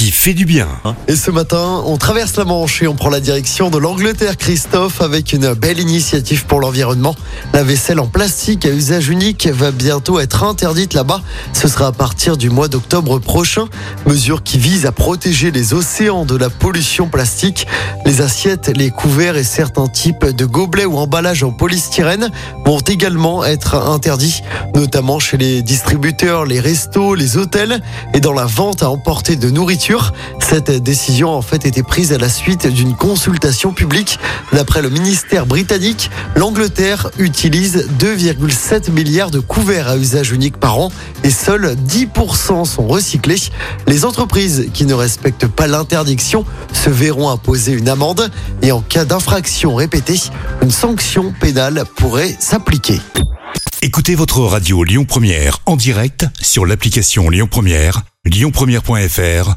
qui fait du bien. Et ce matin, on traverse la Manche et on prend la direction de l'Angleterre, Christophe, avec une belle initiative pour l'environnement. La vaisselle en plastique à usage unique va bientôt être interdite là-bas. Ce sera à partir du mois d'octobre prochain. Mesure qui vise à protéger les océans de la pollution plastique. Les assiettes, les couverts et certains types de gobelets ou emballages en polystyrène vont également être interdits, notamment chez les distributeurs, les restos, les hôtels et dans la vente à emporter de nourriture. Cette décision a en fait été prise à la suite d'une consultation publique. D'après le ministère britannique, l'Angleterre utilise 2,7 milliards de couverts à usage unique par an et seuls 10% sont recyclés. Les entreprises qui ne respectent pas l'interdiction se verront imposer une amende et en cas d'infraction répétée, une sanction pénale pourrait s'appliquer. Écoutez votre radio Lyon Première en direct sur l'application Lyon Première, lyonpremière.fr